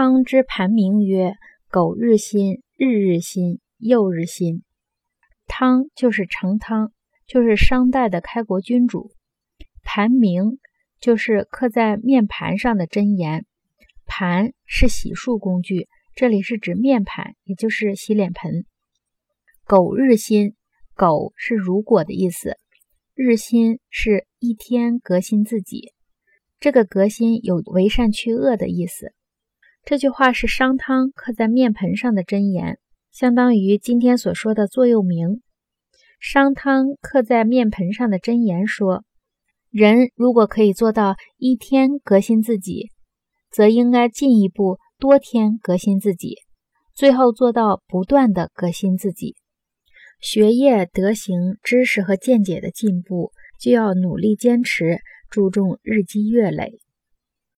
汤之盘名曰：苟日新，日日新，又日新。汤就是成汤，就是商代的开国君主。盘名就是刻在面盘上的真言。盘是洗漱工具，这里是指面盘，也就是洗脸盆。苟日新，苟是如果的意思，日新是一天革新自己。这个革新有为善去恶的意思。这句话是商汤刻在面盆上的箴言，相当于今天所说的座右铭。商汤刻在面盆上的箴言说：人如果可以做到一天革新自己，则应该进一步多天革新自己，最后做到不断的革新自己。学业、德行、知识和见解的进步，就要努力坚持，注重日积月累。